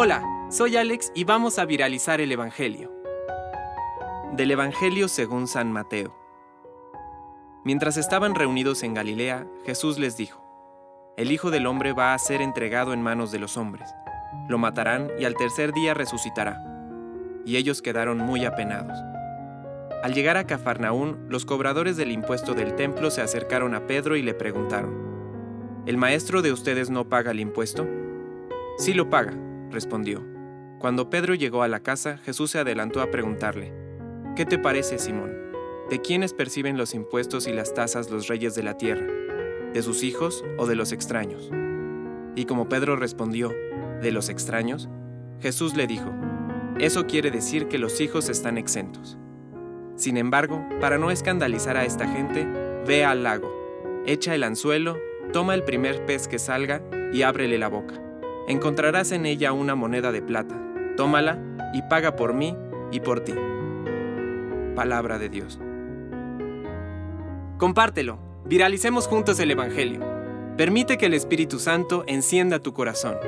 Hola, soy Alex y vamos a viralizar el Evangelio. Del Evangelio según San Mateo. Mientras estaban reunidos en Galilea, Jesús les dijo, El Hijo del Hombre va a ser entregado en manos de los hombres. Lo matarán y al tercer día resucitará. Y ellos quedaron muy apenados. Al llegar a Cafarnaún, los cobradores del impuesto del templo se acercaron a Pedro y le preguntaron, ¿El maestro de ustedes no paga el impuesto? Sí lo paga, respondió. Cuando Pedro llegó a la casa, Jesús se adelantó a preguntarle, ¿Qué te parece, Simón? ¿De quiénes perciben los impuestos y las tasas los reyes de la tierra? ¿De sus hijos o de los extraños? Y como Pedro respondió, ¿de los extraños? Jesús le dijo, eso quiere decir que los hijos están exentos. Sin embargo, para no escandalizar a esta gente, ve al lago, echa el anzuelo, toma el primer pez que salga y ábrele la boca. Encontrarás en ella una moneda de plata. Tómala y paga por mí y por ti. Palabra de Dios. Compártelo. Viralicemos juntos el Evangelio. Permite que el Espíritu Santo encienda tu corazón.